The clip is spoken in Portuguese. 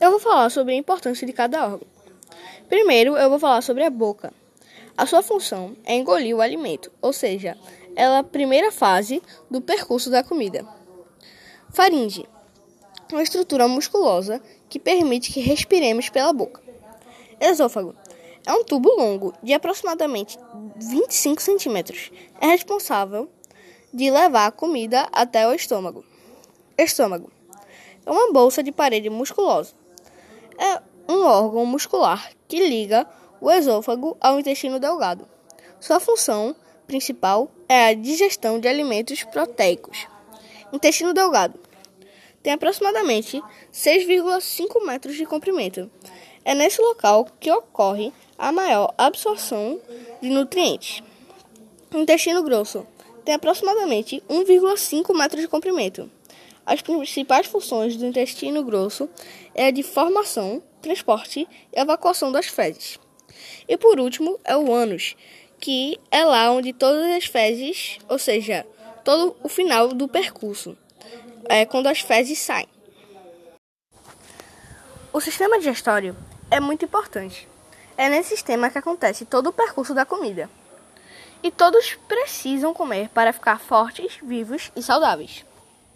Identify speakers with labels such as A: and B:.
A: Eu vou falar sobre a importância de cada órgão. Primeiro, eu vou falar sobre a boca. A sua função é engolir o alimento, ou seja, ela é a primeira fase do percurso da comida. Faringe uma estrutura musculosa que permite que respiremos pela boca. Esôfago é um tubo longo de aproximadamente 25 centímetros. É responsável de levar a comida até o estômago. Estômago é uma bolsa de parede musculosa. É um órgão muscular que liga o esôfago ao intestino delgado. Sua função principal é a digestão de alimentos proteicos. Intestino delgado tem aproximadamente 6,5 metros de comprimento. É nesse local que ocorre a maior absorção de nutrientes. intestino grosso tem aproximadamente 1,5 metros de comprimento. As principais funções do intestino grosso é a de formação, transporte e evacuação das fezes. E por último é o ânus, que é lá onde todas as fezes, ou seja, todo o final do percurso, é quando as fezes saem. O sistema digestório é muito importante. É nesse sistema que acontece todo o percurso da comida. E todos precisam comer para ficar fortes, vivos e saudáveis.